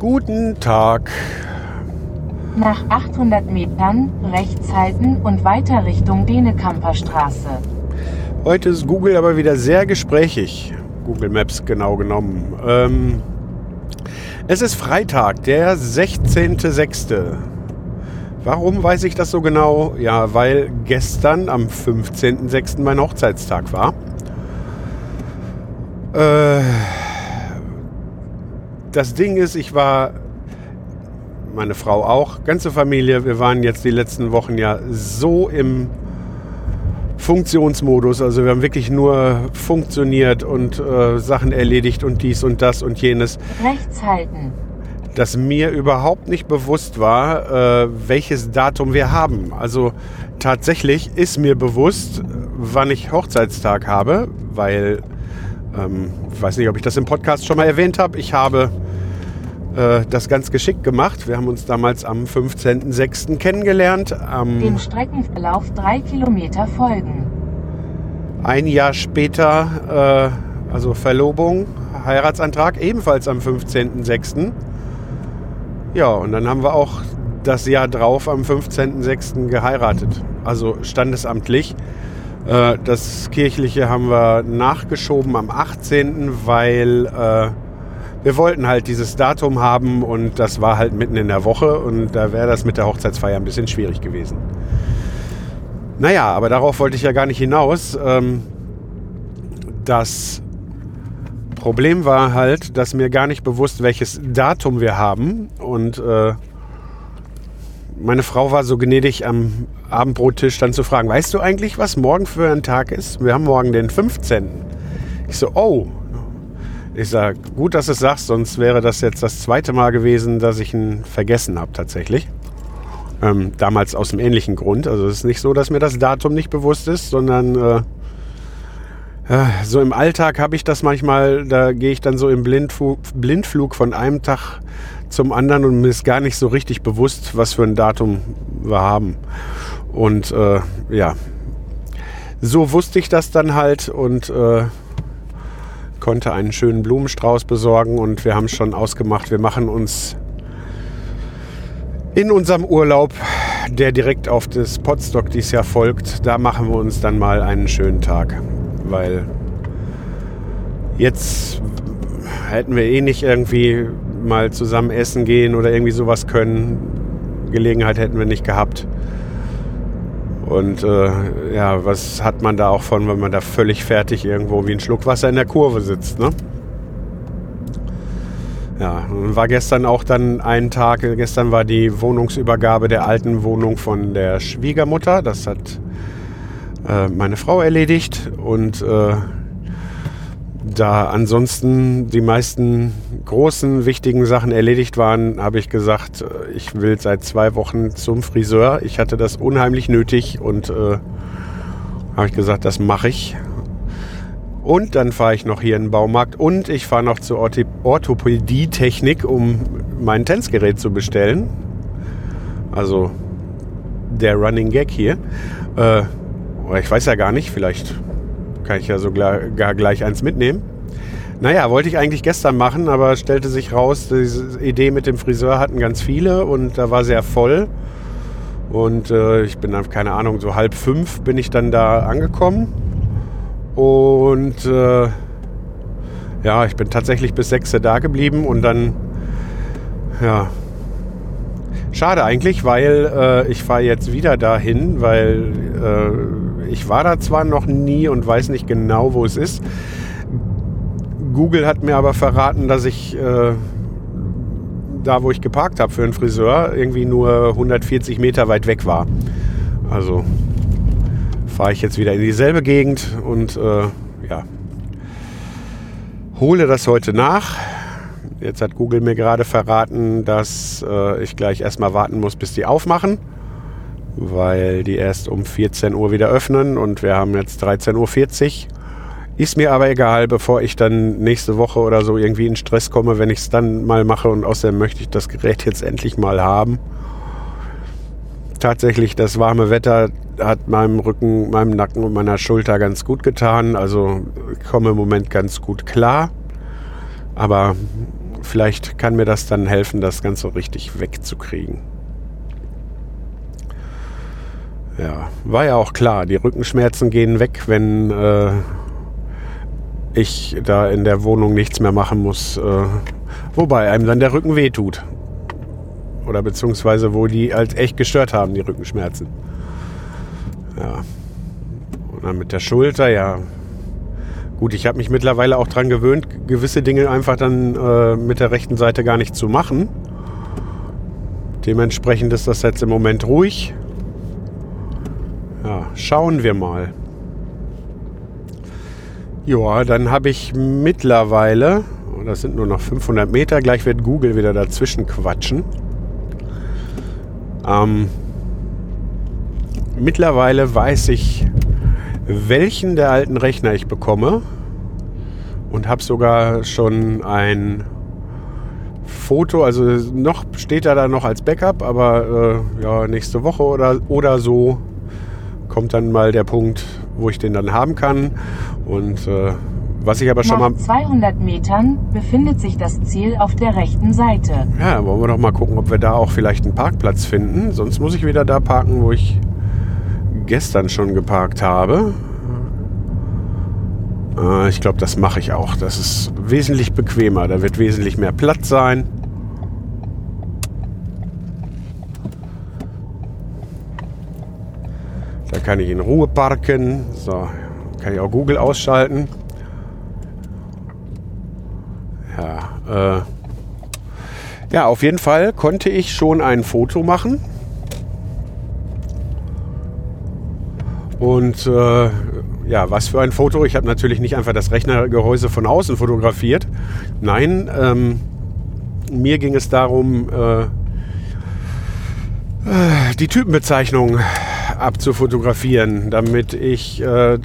Guten Tag. Nach 800 Metern rechts halten und weiter Richtung Denekamper Straße. Heute ist Google aber wieder sehr gesprächig. Google Maps genau genommen. Ähm, es ist Freitag, der 16.06. Warum weiß ich das so genau? Ja, weil gestern am 15.06. mein Hochzeitstag war. Äh, das Ding ist, ich war, meine Frau auch, ganze Familie, wir waren jetzt die letzten Wochen ja so im Funktionsmodus. Also wir haben wirklich nur funktioniert und äh, Sachen erledigt und dies und das und jenes, Rechts halten. dass mir überhaupt nicht bewusst war, äh, welches Datum wir haben. Also tatsächlich ist mir bewusst, wann ich Hochzeitstag habe, weil ähm, ich weiß nicht, ob ich das im Podcast schon mal erwähnt habe. Ich habe äh, das ganz geschickt gemacht. Wir haben uns damals am 15.06. kennengelernt. Am Dem Streckenverlauf drei Kilometer folgen. ein Jahr später, äh, also Verlobung, Heiratsantrag, ebenfalls am 15.06. Ja, und dann haben wir auch das Jahr drauf am 15.06. geheiratet. Also standesamtlich. Äh, das kirchliche haben wir nachgeschoben am 18., weil äh, wir wollten halt dieses Datum haben und das war halt mitten in der Woche und da wäre das mit der Hochzeitsfeier ein bisschen schwierig gewesen. Naja, aber darauf wollte ich ja gar nicht hinaus. Ähm, das Problem war halt, dass mir gar nicht bewusst, welches Datum wir haben. Und äh, meine Frau war so gnädig am Abendbrottisch dann zu fragen, weißt du eigentlich, was morgen für ein Tag ist? Wir haben morgen den 15. Ich so, oh. Ich sage, gut, dass du es sagst, sonst wäre das jetzt das zweite Mal gewesen, dass ich ihn vergessen habe tatsächlich. Ähm, damals aus einem ähnlichen Grund. Also es ist nicht so, dass mir das Datum nicht bewusst ist, sondern äh, äh, so im Alltag habe ich das manchmal, da gehe ich dann so im Blindflug, Blindflug von einem Tag zum anderen und mir ist gar nicht so richtig bewusst, was für ein Datum wir haben. Und äh, ja, so wusste ich das dann halt und äh, konnte einen schönen Blumenstrauß besorgen und wir haben schon ausgemacht, wir machen uns in unserem Urlaub, der direkt auf das Potstock dieses Jahr folgt, da machen wir uns dann mal einen schönen Tag. Weil jetzt hätten wir eh nicht irgendwie mal zusammen essen gehen oder irgendwie sowas können. Gelegenheit hätten wir nicht gehabt. Und äh, ja, was hat man da auch von, wenn man da völlig fertig irgendwo wie ein Schluck Wasser in der Kurve sitzt, ne? Ja, war gestern auch dann ein Tag, gestern war die Wohnungsübergabe der alten Wohnung von der Schwiegermutter. Das hat äh, meine Frau erledigt und äh, da ansonsten die meisten großen, wichtigen Sachen erledigt waren, habe ich gesagt, äh, ich will seit zwei Wochen zum Friseur. Ich hatte das unheimlich nötig und äh, habe ich gesagt, das mache ich. Und dann fahre ich noch hier in den Baumarkt und ich fahre noch zur Orthopädie-Technik, um mein Tänzgerät zu bestellen. Also der Running Gag hier. Äh, ich weiß ja gar nicht, vielleicht kann ich ja sogar gar gleich eins mitnehmen. Naja, wollte ich eigentlich gestern machen, aber stellte sich raus, diese Idee mit dem Friseur hatten ganz viele und da war sehr voll. Und äh, ich bin dann, keine Ahnung, so halb fünf bin ich dann da angekommen. Und äh, ja, ich bin tatsächlich bis sechs da geblieben und dann, ja, schade eigentlich, weil äh, ich fahre jetzt wieder dahin, weil äh, ich war da zwar noch nie und weiß nicht genau, wo es ist. Google hat mir aber verraten, dass ich äh, da, wo ich geparkt habe für einen Friseur, irgendwie nur 140 Meter weit weg war. Also fahre ich jetzt wieder in dieselbe Gegend und äh, ja. Hole das heute nach. Jetzt hat Google mir gerade verraten, dass äh, ich gleich erstmal warten muss, bis die aufmachen, weil die erst um 14 Uhr wieder öffnen und wir haben jetzt 13.40 Uhr. Ist mir aber egal, bevor ich dann nächste Woche oder so irgendwie in Stress komme, wenn ich es dann mal mache und außerdem möchte ich das Gerät jetzt endlich mal haben. Tatsächlich, das warme Wetter hat meinem Rücken, meinem Nacken und meiner Schulter ganz gut getan. Also ich komme im Moment ganz gut klar. Aber vielleicht kann mir das dann helfen, das Ganze richtig wegzukriegen. Ja, war ja auch klar, die Rückenschmerzen gehen weg, wenn äh, ich da in der Wohnung nichts mehr machen muss. Äh, wobei einem dann der Rücken wehtut. Oder beziehungsweise wo die halt echt gestört haben, die Rückenschmerzen. Ja. Und dann mit der Schulter, ja. Gut, ich habe mich mittlerweile auch daran gewöhnt, gewisse Dinge einfach dann äh, mit der rechten Seite gar nicht zu machen. Dementsprechend ist das jetzt im Moment ruhig. Ja, schauen wir mal. Ja, dann habe ich mittlerweile, oh, das sind nur noch 500 Meter, gleich wird Google wieder dazwischen quatschen. Ähm, mittlerweile weiß ich, welchen der alten Rechner ich bekomme und habe sogar schon ein Foto, also noch steht er da noch als Backup, aber äh, ja, nächste Woche oder, oder so kommt dann mal der Punkt, wo ich den dann haben kann. Und äh, was ich aber schon Nach mal. 200 Metern befindet sich das Ziel auf der rechten Seite. Ja, wollen wir doch mal gucken, ob wir da auch vielleicht einen Parkplatz finden. Sonst muss ich wieder da parken, wo ich gestern schon geparkt habe. Äh, ich glaube, das mache ich auch. Das ist wesentlich bequemer. Da wird wesentlich mehr Platz sein. Da kann ich in Ruhe parken. So, kann ich auch Google ausschalten. Ja, äh, ja, auf jeden Fall konnte ich schon ein Foto machen. Und äh, ja, was für ein Foto. Ich habe natürlich nicht einfach das Rechnergehäuse von außen fotografiert. Nein, ähm, mir ging es darum, äh, äh, die Typenbezeichnung abzufotografieren, damit ich äh,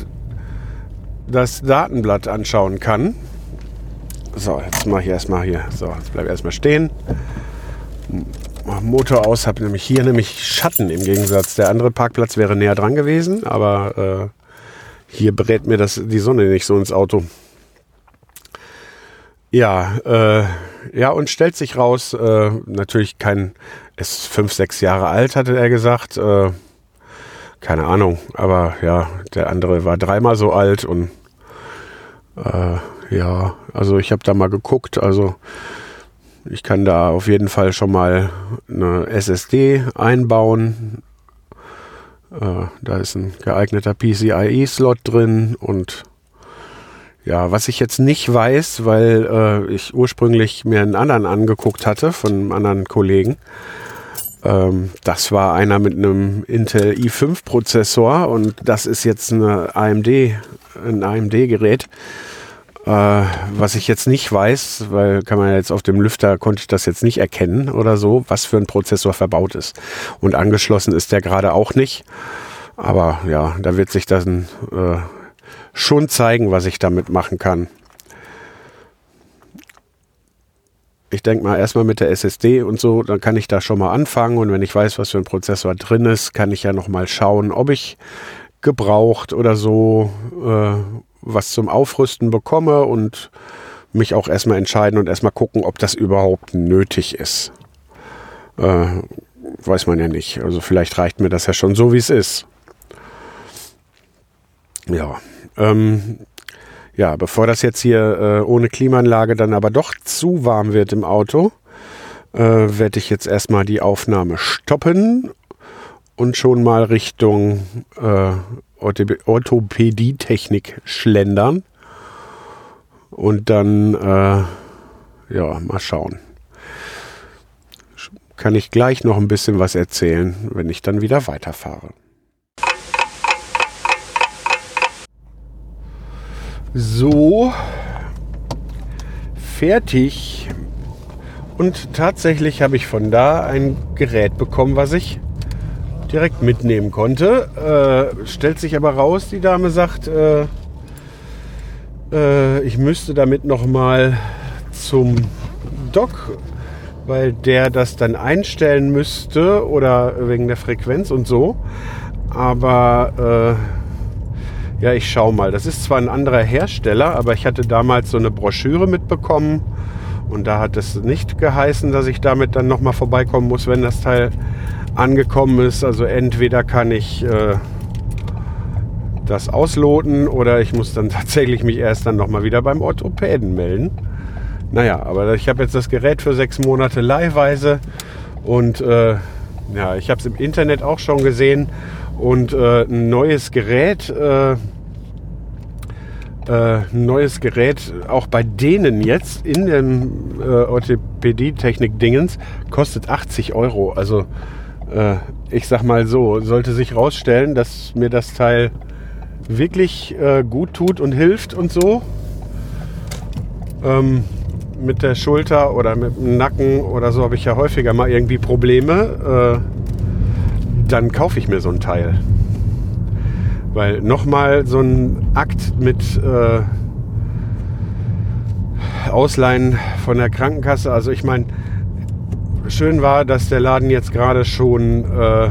das Datenblatt anschauen kann. So, jetzt mache ich erstmal hier. So, jetzt bleibe erstmal stehen. Motor aus, habe nämlich hier nämlich Schatten im Gegensatz. Der andere Parkplatz wäre näher dran gewesen, aber äh, hier brät mir das, die Sonne nicht so ins Auto. Ja, äh, ja, und stellt sich raus, äh, natürlich kein, ist fünf, sechs Jahre alt, hatte er gesagt. Äh, keine Ahnung, aber ja, der andere war dreimal so alt und äh, ja, also ich habe da mal geguckt, also ich kann da auf jeden Fall schon mal eine SSD einbauen. Äh, da ist ein geeigneter PCIe-Slot drin und ja, was ich jetzt nicht weiß, weil äh, ich ursprünglich mir einen anderen angeguckt hatte von einem anderen Kollegen. Ähm, das war einer mit einem Intel i5 Prozessor und das ist jetzt eine AMD, ein AMD-Gerät. Äh, was ich jetzt nicht weiß, weil kann man jetzt auf dem Lüfter konnte ich das jetzt nicht erkennen oder so, was für ein Prozessor verbaut ist. Und angeschlossen ist der gerade auch nicht. Aber ja, da wird sich dann äh, schon zeigen, was ich damit machen kann. Ich denke mal erstmal mit der SSD und so, dann kann ich da schon mal anfangen und wenn ich weiß, was für ein Prozessor drin ist, kann ich ja noch mal schauen, ob ich gebraucht oder so äh, was zum Aufrüsten bekomme und mich auch erstmal entscheiden und erstmal gucken, ob das überhaupt nötig ist. Äh, weiß man ja nicht. Also vielleicht reicht mir das ja schon so, wie es ist. Ja, ähm, ja, bevor das jetzt hier äh, ohne Klimaanlage dann aber doch zu warm wird im Auto, äh, werde ich jetzt erstmal die Aufnahme stoppen und schon mal Richtung äh, Orthopädietechnik schlendern. Und dann, äh, ja, mal schauen. Kann ich gleich noch ein bisschen was erzählen, wenn ich dann wieder weiterfahre. So, fertig. Und tatsächlich habe ich von da ein Gerät bekommen, was ich direkt mitnehmen konnte. Äh, stellt sich aber raus, die Dame sagt, äh, äh, ich müsste damit noch mal zum Doc, weil der das dann einstellen müsste oder wegen der Frequenz und so. Aber äh, ja, ich schau mal. Das ist zwar ein anderer Hersteller, aber ich hatte damals so eine Broschüre mitbekommen und da hat es nicht geheißen, dass ich damit dann noch mal vorbeikommen muss, wenn das Teil angekommen ist. Also entweder kann ich äh, das ausloten oder ich muss dann tatsächlich mich erst dann nochmal wieder beim Orthopäden melden. Naja, aber ich habe jetzt das Gerät für sechs Monate leihweise und äh, ja, ich habe es im Internet auch schon gesehen und äh, ein neues Gerät, äh, äh, neues Gerät auch bei denen jetzt in dem äh, Orthopädie-Technik-Dingens kostet 80 Euro. Also äh, ich sag mal so, sollte sich rausstellen, dass mir das Teil wirklich äh, gut tut und hilft und so. Ähm, mit der Schulter oder mit dem Nacken oder so habe ich ja häufiger mal irgendwie Probleme. Dann kaufe ich mir so ein Teil. Weil nochmal so ein Akt mit äh, Ausleihen von der Krankenkasse, also ich meine, schön war, dass der Laden jetzt gerade schon äh,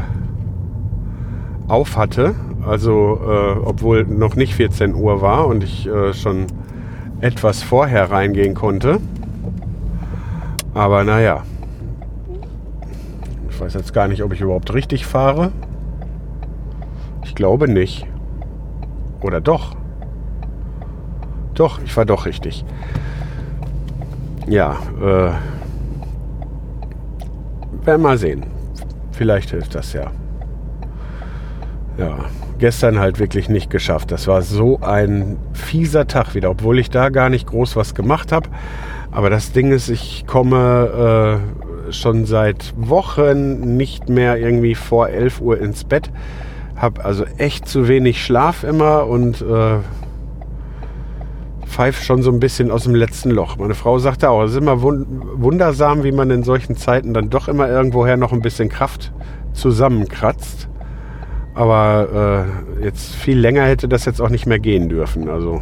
auf hatte. Also, äh, obwohl noch nicht 14 Uhr war und ich äh, schon etwas vorher reingehen konnte. Aber naja, ich weiß jetzt gar nicht, ob ich überhaupt richtig fahre. Ich glaube nicht. Oder doch? Doch, ich war doch richtig. Ja, äh, werden mal sehen. Vielleicht hilft das ja. Ja, gestern halt wirklich nicht geschafft. Das war so ein fieser Tag wieder, obwohl ich da gar nicht groß was gemacht habe. Aber das Ding ist, ich komme äh, schon seit Wochen nicht mehr irgendwie vor 11 Uhr ins Bett. Habe also echt zu wenig Schlaf immer und äh, pfeift schon so ein bisschen aus dem letzten Loch. Meine Frau sagte auch, es ist immer wundersam, wie man in solchen Zeiten dann doch immer irgendwoher noch ein bisschen Kraft zusammenkratzt. Aber äh, jetzt viel länger hätte das jetzt auch nicht mehr gehen dürfen. Also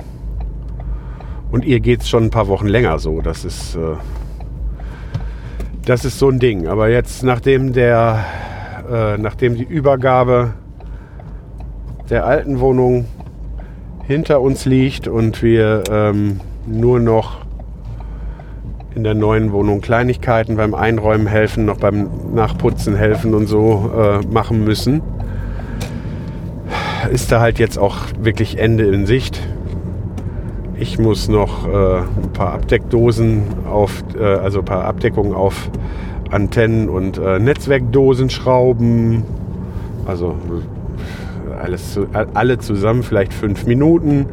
und ihr geht es schon ein paar Wochen länger so. Das ist, äh, das ist so ein Ding. Aber jetzt, nachdem, der, äh, nachdem die Übergabe der alten Wohnung hinter uns liegt und wir ähm, nur noch in der neuen Wohnung Kleinigkeiten beim Einräumen helfen, noch beim Nachputzen helfen und so äh, machen müssen, ist da halt jetzt auch wirklich Ende in Sicht. Ich muss noch äh, ein paar Abdeckdosen auf, äh, also ein paar Abdeckungen auf Antennen und äh, Netzwerkdosen schrauben. Also alles, alle zusammen vielleicht fünf Minuten.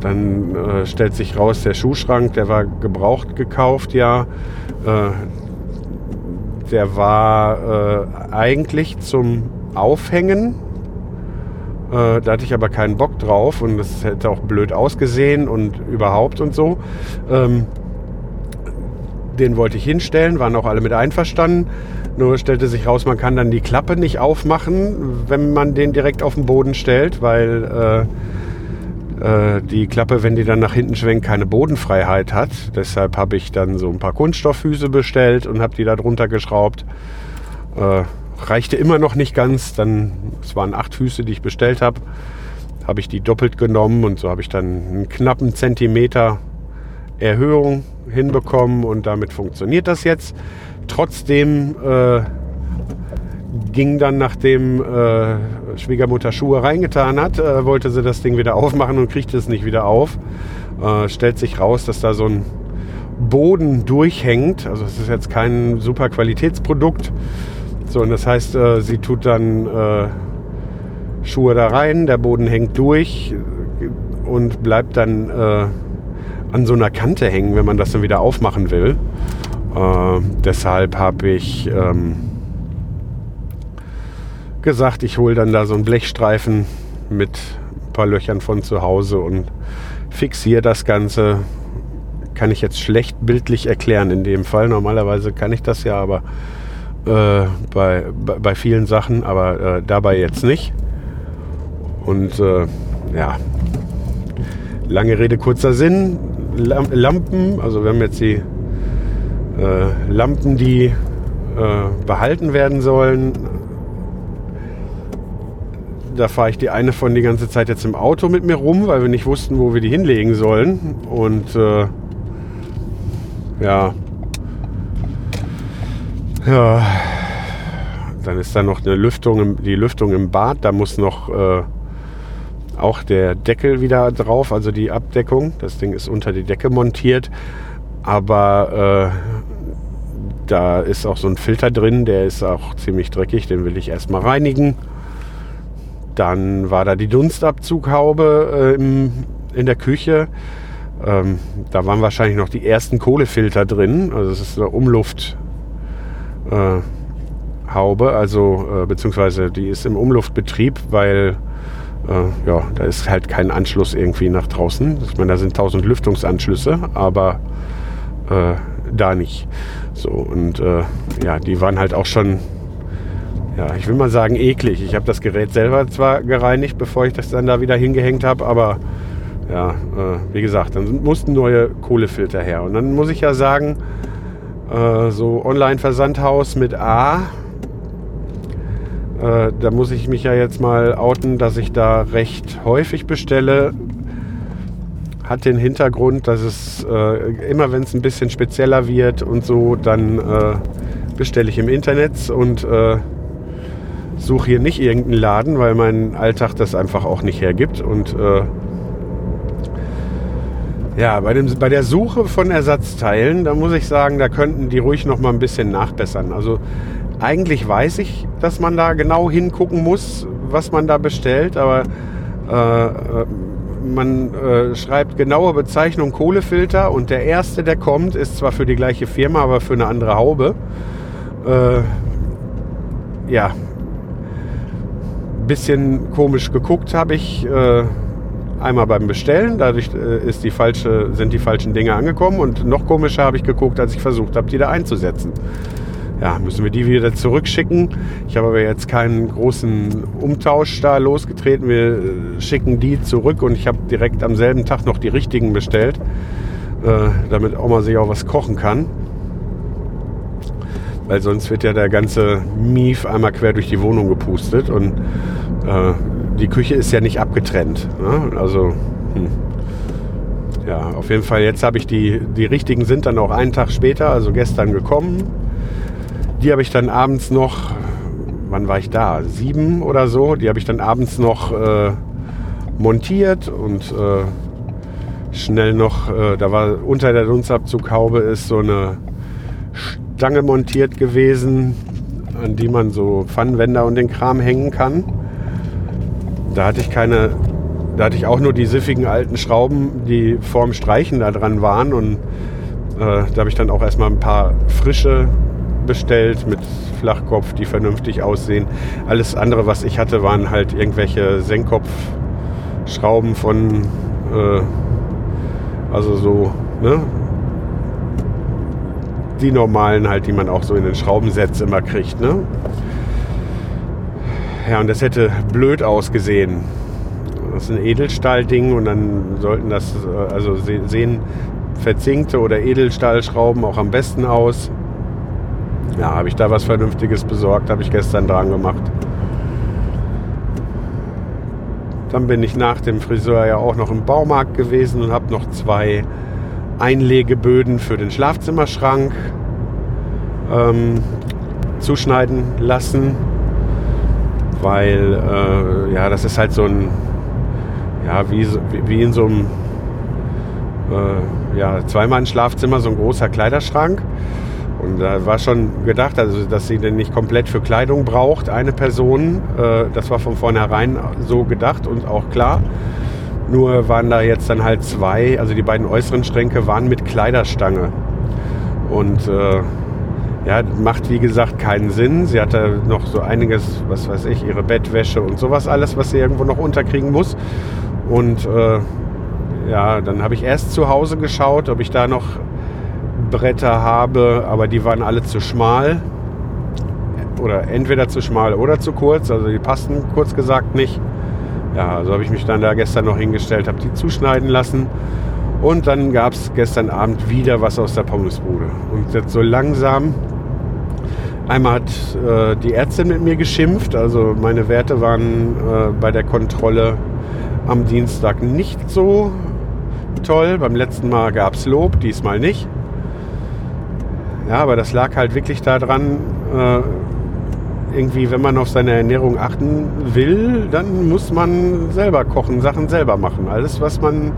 Dann äh, stellt sich raus, der Schuhschrank, der war gebraucht gekauft, ja. Äh, der war äh, eigentlich zum Aufhängen äh, da hatte ich aber keinen Bock drauf und das hätte auch blöd ausgesehen und überhaupt und so. Ähm, den wollte ich hinstellen, waren auch alle mit einverstanden. Nur stellte sich raus, man kann dann die Klappe nicht aufmachen, wenn man den direkt auf den Boden stellt, weil äh, äh, die Klappe, wenn die dann nach hinten schwenkt, keine Bodenfreiheit hat. Deshalb habe ich dann so ein paar Kunststofffüße bestellt und habe die da drunter geschraubt. Äh, reichte immer noch nicht ganz. Dann, es waren acht Füße, die ich bestellt habe, habe ich die doppelt genommen und so habe ich dann einen knappen Zentimeter Erhöhung hinbekommen und damit funktioniert das jetzt. Trotzdem äh, ging dann, nachdem äh, Schwiegermutter Schuhe reingetan hat, äh, wollte sie das Ding wieder aufmachen und kriegte es nicht wieder auf. Äh, stellt sich raus, dass da so ein Boden durchhängt. Also es ist jetzt kein super Qualitätsprodukt. So, und das heißt, äh, sie tut dann äh, Schuhe da rein, der Boden hängt durch und bleibt dann äh, an so einer Kante hängen, wenn man das dann wieder aufmachen will. Äh, deshalb habe ich ähm, gesagt, ich hole dann da so einen Blechstreifen mit ein paar Löchern von zu Hause und fixiere das Ganze. kann ich jetzt schlecht bildlich erklären in dem Fall. Normalerweise kann ich das ja, aber äh, bei, bei, vielen Sachen, aber äh, dabei jetzt nicht. Und äh, ja, lange Rede, kurzer Sinn. Lam- Lampen, also wir haben jetzt die äh, Lampen, die äh, behalten werden sollen. Da fahre ich die eine von die ganze Zeit jetzt im Auto mit mir rum, weil wir nicht wussten, wo wir die hinlegen sollen. Und ja. Ja. Dann ist da noch eine Lüftung, die Lüftung im Bad. Da muss noch äh, auch der Deckel wieder drauf, also die Abdeckung. Das Ding ist unter die Decke montiert. Aber äh, da ist auch so ein Filter drin, der ist auch ziemlich dreckig, den will ich erstmal reinigen. Dann war da die Dunstabzughaube äh, im, in der Küche. Ähm, da waren wahrscheinlich noch die ersten Kohlefilter drin. Also es ist eine Umlufthaube, äh, Haube, also äh, beziehungsweise die ist im Umluftbetrieb, weil äh, ja, da ist halt kein Anschluss irgendwie nach draußen. Ich meine, da sind tausend Lüftungsanschlüsse, aber äh, da nicht. So und äh, ja, die waren halt auch schon ja, ich will mal sagen, eklig. Ich habe das Gerät selber zwar gereinigt, bevor ich das dann da wieder hingehängt habe, aber ja, äh, wie gesagt, dann mussten neue Kohlefilter her. Und dann muss ich ja sagen, äh, so Online-Versandhaus mit A, äh, da muss ich mich ja jetzt mal outen, dass ich da recht häufig bestelle. Hat den Hintergrund, dass es äh, immer, wenn es ein bisschen spezieller wird und so, dann äh, bestelle ich im Internet und äh, suche hier nicht irgendeinen Laden, weil mein Alltag das einfach auch nicht hergibt. Und ja, bei, dem, bei der Suche von Ersatzteilen, da muss ich sagen, da könnten die ruhig noch mal ein bisschen nachbessern. Also eigentlich weiß ich, dass man da genau hingucken muss, was man da bestellt, aber äh, man äh, schreibt genaue Bezeichnung Kohlefilter und der erste, der kommt, ist zwar für die gleiche Firma, aber für eine andere Haube. Äh, ja, bisschen komisch geguckt habe ich äh, einmal beim Bestellen. Dadurch äh, ist die falsche, sind die falschen Dinge angekommen. Und noch komischer habe ich geguckt, als ich versucht habe, die da einzusetzen. Ja, müssen wir die wieder zurückschicken. Ich habe aber jetzt keinen großen Umtausch da losgetreten. Wir äh, schicken die zurück und ich habe direkt am selben Tag noch die richtigen bestellt, äh, damit Oma sich auch was kochen kann. Weil sonst wird ja der ganze Mief einmal quer durch die Wohnung gepustet und die Küche ist ja nicht abgetrennt. Ne? Also, hm. ja, auf jeden Fall, jetzt habe ich die, die richtigen sind dann auch einen Tag später, also gestern gekommen. Die habe ich dann abends noch, wann war ich da? Sieben oder so. Die habe ich dann abends noch äh, montiert und äh, schnell noch, äh, da war unter der Dunstabzughaube ist so eine Stange montiert gewesen, an die man so Pfannenwender und den Kram hängen kann. Da hatte ich keine, da hatte ich auch nur die siffigen alten Schrauben, die vorm Streichen da dran waren und äh, da habe ich dann auch erstmal ein paar frische bestellt mit Flachkopf, die vernünftig aussehen. Alles andere, was ich hatte, waren halt irgendwelche Senkkopfschrauben von, äh, also so, ne? Die normalen halt, die man auch so in den Schraubensets immer kriegt, ne? Ja, und das hätte blöd ausgesehen. Das ist ein Edelstahlding und dann sollten das, äh, also sehen verzinkte oder Edelstahlschrauben auch am besten aus. Ja, habe ich da was Vernünftiges besorgt, habe ich gestern dran gemacht. Dann bin ich nach dem Friseur ja auch noch im Baumarkt gewesen und habe noch zwei Einlegeböden für den Schlafzimmerschrank ähm, zuschneiden lassen weil äh, ja, das ist halt so ein, ja, wie, wie in so einem äh, ja, Zweimann-Schlafzimmer, so ein großer Kleiderschrank. Und da war schon gedacht, also dass sie den nicht komplett für Kleidung braucht, eine Person. Äh, das war von vornherein so gedacht und auch klar. Nur waren da jetzt dann halt zwei, also die beiden äußeren Schränke waren mit Kleiderstange. Und äh, ja, macht wie gesagt keinen Sinn. Sie hatte noch so einiges, was weiß ich, ihre Bettwäsche und sowas alles, was sie irgendwo noch unterkriegen muss. Und äh, ja, dann habe ich erst zu Hause geschaut, ob ich da noch Bretter habe, aber die waren alle zu schmal. Oder entweder zu schmal oder zu kurz. Also die passten kurz gesagt nicht. Ja, also habe ich mich dann da gestern noch hingestellt, habe die zuschneiden lassen. Und dann gab es gestern Abend wieder was aus der Pommesbude. Und jetzt so langsam, einmal hat äh, die Ärztin mit mir geschimpft. Also meine Werte waren äh, bei der Kontrolle am Dienstag nicht so toll. Beim letzten Mal gab es Lob, diesmal nicht. Ja, aber das lag halt wirklich daran, äh, irgendwie, wenn man auf seine Ernährung achten will, dann muss man selber kochen, Sachen selber machen. Alles, was man,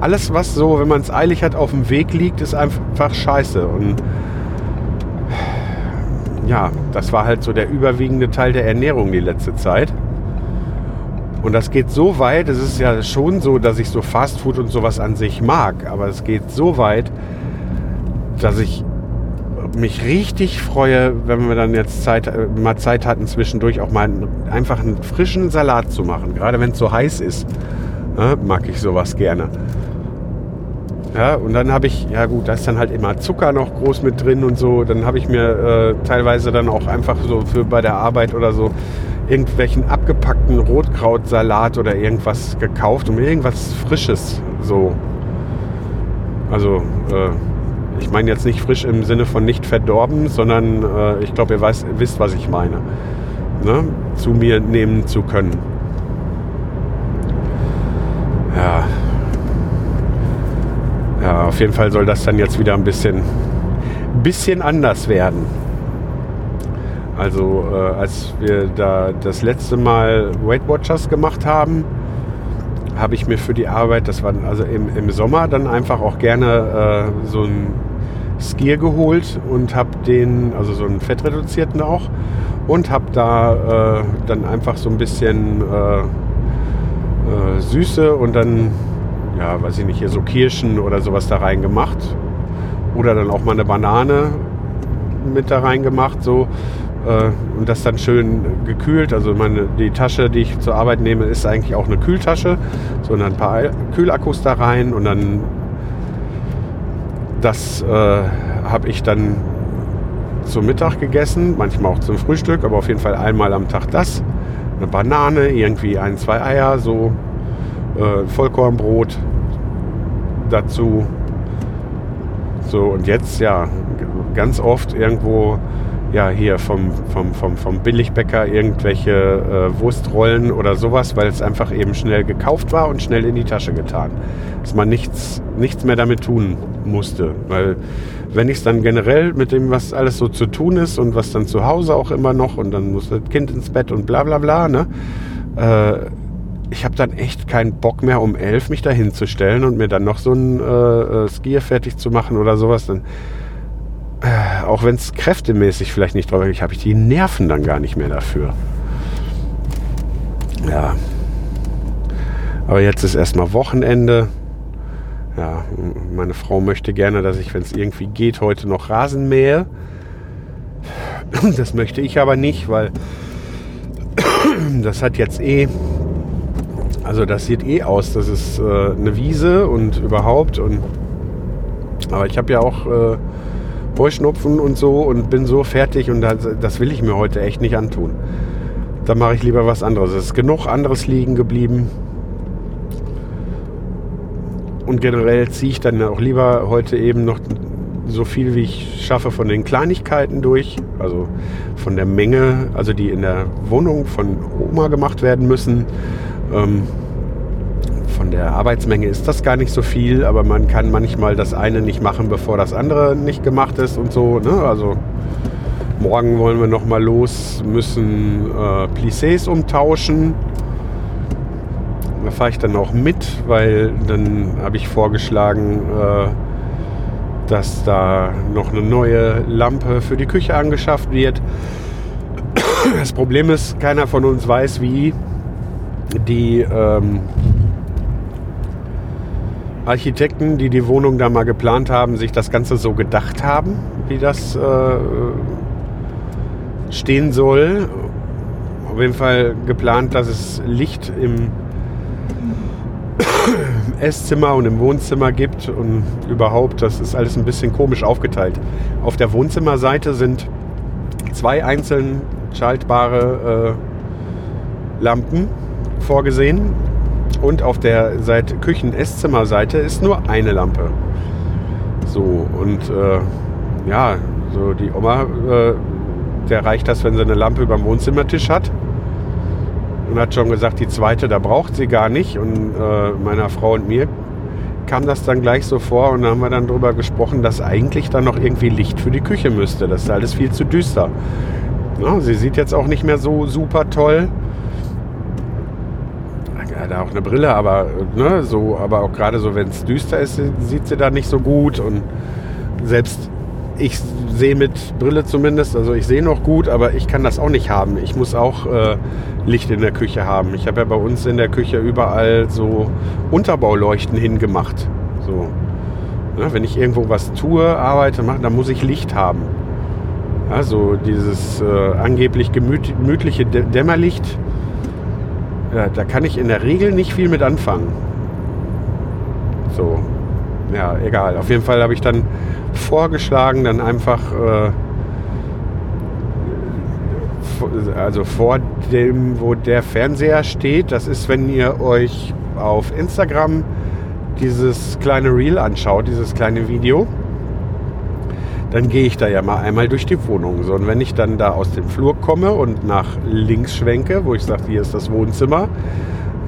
alles, was so, wenn man es eilig hat, auf dem Weg liegt, ist einfach scheiße. Und ja, das war halt so der überwiegende Teil der Ernährung die letzte Zeit. Und das geht so weit, es ist ja schon so, dass ich so Fastfood und sowas an sich mag, aber es geht so weit, dass ich mich richtig freue, wenn wir dann jetzt Zeit, äh, mal Zeit hatten, zwischendurch auch mal einfach einen frischen Salat zu machen. Gerade wenn es so heiß ist, ja, mag ich sowas gerne. Ja, und dann habe ich, ja gut, da ist dann halt immer Zucker noch groß mit drin und so. Dann habe ich mir äh, teilweise dann auch einfach so für bei der Arbeit oder so irgendwelchen abgepackten Rotkrautsalat oder irgendwas gekauft, um irgendwas Frisches so. Also, äh, ich meine jetzt nicht frisch im Sinne von nicht verdorben, sondern äh, ich glaube, ihr weiß, wisst, was ich meine. Ne? Zu mir nehmen zu können. Ja. Ja, auf jeden Fall soll das dann jetzt wieder ein bisschen, bisschen anders werden. Also äh, als wir da das letzte Mal Weight Watchers gemacht haben, habe ich mir für die Arbeit, das war also im, im Sommer, dann einfach auch gerne äh, so ein Skier geholt und habe den, also so einen fettreduzierten auch, und habe da äh, dann einfach so ein bisschen äh, äh, Süße und dann, ja, weiß ich nicht, hier so Kirschen oder sowas da reingemacht. Oder dann auch mal eine Banane mit da reingemacht, so. Äh, und das dann schön gekühlt. Also meine, die Tasche, die ich zur Arbeit nehme, ist eigentlich auch eine Kühltasche. So und dann ein paar Kühlakkus da rein und dann das äh, habe ich dann zum Mittag gegessen, manchmal auch zum Frühstück, aber auf jeden Fall einmal am Tag das. Eine Banane, irgendwie ein, zwei Eier, so äh, Vollkornbrot dazu. So, und jetzt ja ganz oft irgendwo ja hier vom, vom, vom, vom Billigbäcker irgendwelche äh, Wurstrollen oder sowas, weil es einfach eben schnell gekauft war und schnell in die Tasche getan. Dass man nichts, nichts mehr damit tun musste. Weil wenn ich es dann generell mit dem, was alles so zu tun ist und was dann zu Hause auch immer noch und dann muss das Kind ins Bett und bla bla bla, ne? Äh, ich habe dann echt keinen Bock mehr, um elf mich da hinzustellen und mir dann noch so ein äh, äh Skier fertig zu machen oder sowas. Dann äh, auch wenn es kräftemäßig vielleicht nicht drauf ist, habe ich die Nerven dann gar nicht mehr dafür. Ja. Aber jetzt ist erstmal Wochenende. Ja, meine Frau möchte gerne, dass ich, wenn es irgendwie geht, heute noch Rasen mähe. Das möchte ich aber nicht, weil das hat jetzt eh, also das sieht eh aus, das ist äh, eine Wiese und überhaupt und aber ich habe ja auch äh, Heuschnupfen und so und bin so fertig und das, das will ich mir heute echt nicht antun. Da mache ich lieber was anderes. Es ist genug anderes liegen geblieben. Und generell ziehe ich dann auch lieber heute eben noch so viel wie ich schaffe von den Kleinigkeiten durch, also von der Menge, also die in der Wohnung von Oma gemacht werden müssen. Ähm, der Arbeitsmenge ist das gar nicht so viel, aber man kann manchmal das eine nicht machen, bevor das andere nicht gemacht ist und so. Ne? Also morgen wollen wir noch mal los, müssen äh, Plissés umtauschen. Da fahre ich dann auch mit, weil dann habe ich vorgeschlagen, äh, dass da noch eine neue Lampe für die Küche angeschafft wird. Das Problem ist, keiner von uns weiß, wie die ähm, Architekten, die die Wohnung da mal geplant haben, sich das Ganze so gedacht haben, wie das äh, stehen soll. Auf jeden Fall geplant, dass es Licht im, Esszimmer und im Wohnzimmer gibt und überhaupt, das ist alles ein bisschen komisch aufgeteilt. Auf der Wohnzimmerseite sind zwei einzeln schaltbare äh, Lampen vorgesehen und auf der Seite Küchen-Esszimmerseite ist nur eine Lampe. So und äh, ja, so die Oma, äh, der reicht das, wenn sie eine Lampe über dem Wohnzimmertisch hat und hat schon gesagt, die zweite, da braucht sie gar nicht. Und äh, meiner Frau und mir kam das dann gleich so vor und da haben wir dann darüber gesprochen, dass eigentlich dann noch irgendwie Licht für die Küche müsste. Das ist alles viel zu düster. Ja, sie sieht jetzt auch nicht mehr so super toll. Da auch eine Brille, aber ne, so, aber auch gerade so, wenn es düster ist, sieht sie da nicht so gut und selbst ich sehe mit Brille zumindest, also ich sehe noch gut, aber ich kann das auch nicht haben. Ich muss auch äh, Licht in der Küche haben. Ich habe ja bei uns in der Küche überall so Unterbauleuchten hingemacht. So. Ja, wenn ich irgendwo was tue, arbeite, mache, dann muss ich Licht haben. Also dieses äh, angeblich gemütliche Dämmerlicht, ja, da kann ich in der Regel nicht viel mit anfangen. So, ja, egal. Auf jeden Fall habe ich dann vorgeschlagen, dann einfach äh, also vor dem, wo der Fernseher steht. Das ist, wenn ihr euch auf Instagram dieses kleine Reel anschaut, dieses kleine Video, dann gehe ich da ja mal einmal durch die Wohnung. So, und wenn ich dann da aus dem Flur komme und nach links schwenke, wo ich sage, hier ist das Wohnzimmer,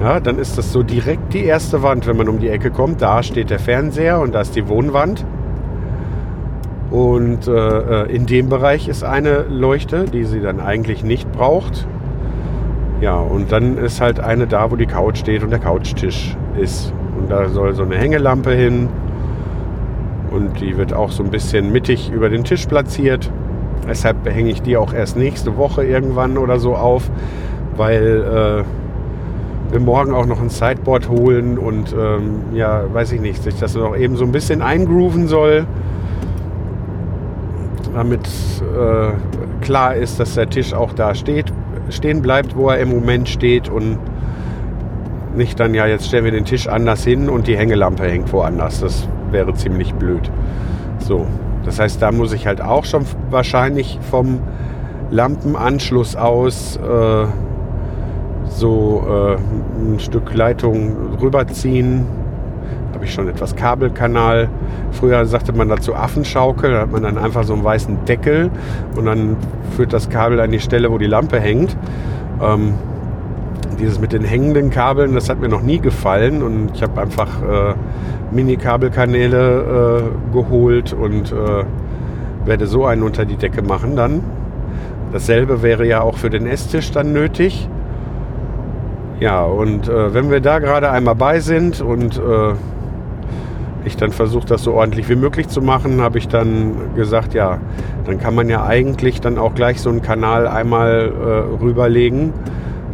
ja, dann ist das so direkt die erste Wand, wenn man um die Ecke kommt. Da steht der Fernseher und da ist die Wohnwand. Und äh, äh, in dem Bereich ist eine Leuchte, die sie dann eigentlich nicht braucht. Ja, und dann ist halt eine da, wo die Couch steht und der Couchtisch ist. Und da soll so eine Hängelampe hin. Und die wird auch so ein bisschen mittig über den Tisch platziert. Deshalb hänge ich die auch erst nächste Woche irgendwann oder so auf, weil äh, wir morgen auch noch ein Sideboard holen und ähm, ja, weiß ich nicht, sich das noch eben so ein bisschen eingrooven soll damit äh, klar ist, dass der Tisch auch da steht, stehen bleibt, wo er im Moment steht und nicht dann, ja, jetzt stellen wir den Tisch anders hin und die Hängelampe hängt woanders. Das wäre ziemlich blöd. So, das heißt, da muss ich halt auch schon wahrscheinlich vom Lampenanschluss aus äh, so äh, ein Stück Leitung rüberziehen, habe ich schon etwas Kabelkanal. Früher sagte man dazu Affenschaukel, da hat man dann einfach so einen weißen Deckel und dann führt das Kabel an die Stelle, wo die Lampe hängt. Ähm, dieses mit den hängenden Kabeln, das hat mir noch nie gefallen und ich habe einfach äh, Mini-Kabelkanäle äh, geholt und äh, werde so einen unter die Decke machen dann. Dasselbe wäre ja auch für den Esstisch dann nötig. Ja, und äh, wenn wir da gerade einmal bei sind und äh, ich dann versucht, das so ordentlich wie möglich zu machen, habe ich dann gesagt, ja, dann kann man ja eigentlich dann auch gleich so einen Kanal einmal äh, rüberlegen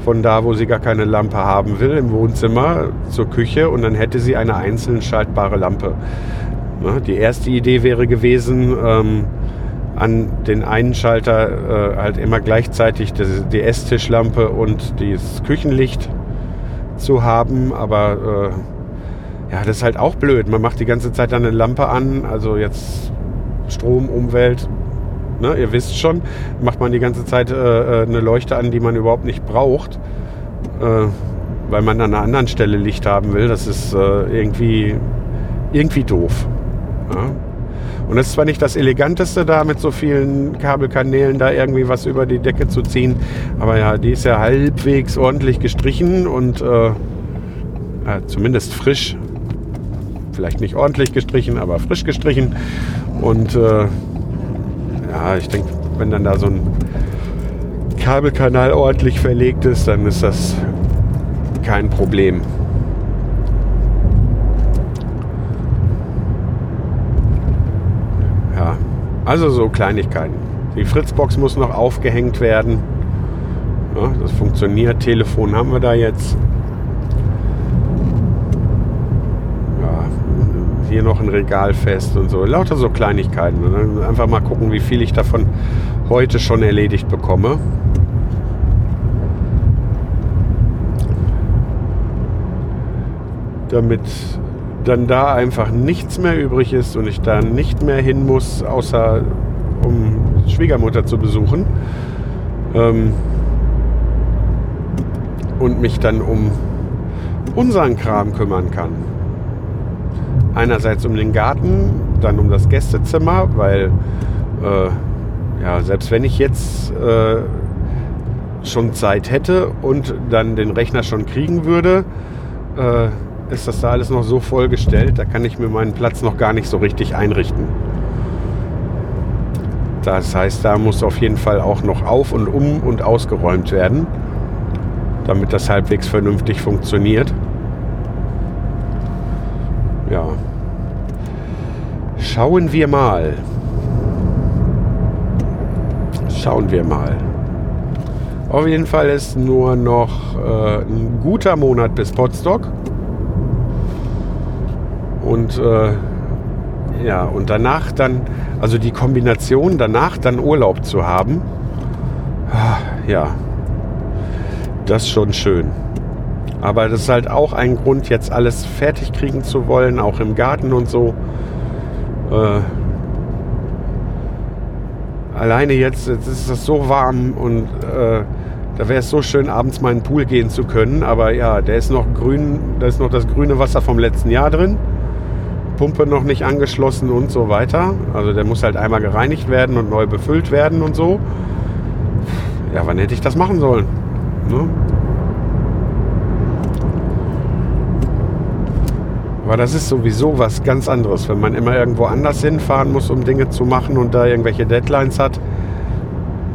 von da, wo sie gar keine Lampe haben will, im Wohnzimmer zur Küche und dann hätte sie eine einzeln schaltbare Lampe. Na, die erste Idee wäre gewesen, ähm, an den einen Schalter äh, halt immer gleichzeitig die, die Esstischlampe und das Küchenlicht zu haben, aber äh, ja, das ist halt auch blöd. Man macht die ganze Zeit dann eine Lampe an, also jetzt Strom, Umwelt, ne, ihr wisst schon, macht man die ganze Zeit äh, äh, eine Leuchte an, die man überhaupt nicht braucht, äh, weil man an einer anderen Stelle Licht haben will. Das ist äh, irgendwie, irgendwie doof. Ja. Und das ist zwar nicht das Eleganteste, da mit so vielen Kabelkanälen da irgendwie was über die Decke zu ziehen, aber ja, die ist ja halbwegs ordentlich gestrichen und äh, zumindest frisch vielleicht nicht ordentlich gestrichen, aber frisch gestrichen. Und äh, ja, ich denke, wenn dann da so ein Kabelkanal ordentlich verlegt ist, dann ist das kein Problem. Ja, also so Kleinigkeiten. Die Fritzbox muss noch aufgehängt werden. Ja, das funktioniert. Telefon haben wir da jetzt. Hier noch ein Regal fest und so. Lauter so Kleinigkeiten. Und dann einfach mal gucken, wie viel ich davon heute schon erledigt bekomme. Damit dann da einfach nichts mehr übrig ist und ich da nicht mehr hin muss, außer um Schwiegermutter zu besuchen. Ähm, und mich dann um unseren Kram kümmern kann. Einerseits um den Garten, dann um das Gästezimmer, weil äh, ja, selbst wenn ich jetzt äh, schon Zeit hätte und dann den Rechner schon kriegen würde, äh, ist das da alles noch so vollgestellt, da kann ich mir meinen Platz noch gar nicht so richtig einrichten. Das heißt, da muss auf jeden Fall auch noch auf und um und ausgeräumt werden, damit das halbwegs vernünftig funktioniert. Ja. Schauen wir mal. Schauen wir mal. Auf jeden Fall ist nur noch äh, ein guter Monat bis Potsdok. Und äh, ja, und danach dann, also die Kombination danach dann Urlaub zu haben, ah, ja, das ist schon schön. Aber das ist halt auch ein Grund, jetzt alles fertig kriegen zu wollen, auch im Garten und so. Äh, alleine jetzt, jetzt ist es so warm und äh, da wäre es so schön, abends mal in den Pool gehen zu können. Aber ja, der ist noch grün, da ist noch das grüne Wasser vom letzten Jahr drin. Pumpe noch nicht angeschlossen und so weiter. Also der muss halt einmal gereinigt werden und neu befüllt werden und so. Ja, wann hätte ich das machen sollen? Ne? Aber das ist sowieso was ganz anderes, wenn man immer irgendwo anders hinfahren muss, um Dinge zu machen und da irgendwelche Deadlines hat.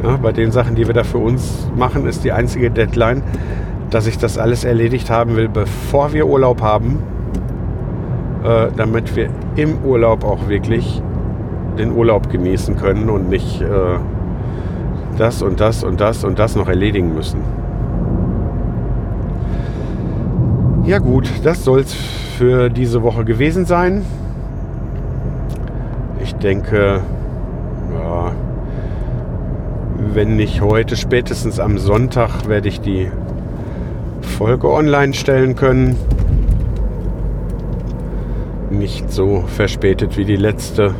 Ja, bei den Sachen, die wir da für uns machen, ist die einzige Deadline, dass ich das alles erledigt haben will, bevor wir Urlaub haben, äh, damit wir im Urlaub auch wirklich den Urlaub genießen können und nicht äh, das und das und das und das noch erledigen müssen. Ja gut, das soll es für diese Woche gewesen sein. Ich denke, ja, wenn nicht heute, spätestens am Sonntag werde ich die Folge online stellen können. Nicht so verspätet wie die letzte,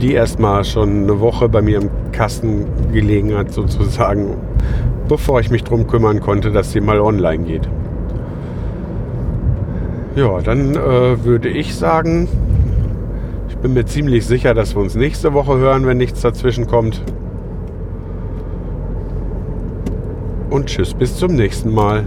die erstmal schon eine Woche bei mir im Kasten gelegen hat, sozusagen, bevor ich mich darum kümmern konnte, dass sie mal online geht. Ja, dann äh, würde ich sagen, ich bin mir ziemlich sicher, dass wir uns nächste Woche hören, wenn nichts dazwischen kommt. Und tschüss, bis zum nächsten Mal.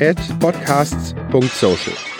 at podcasts.social.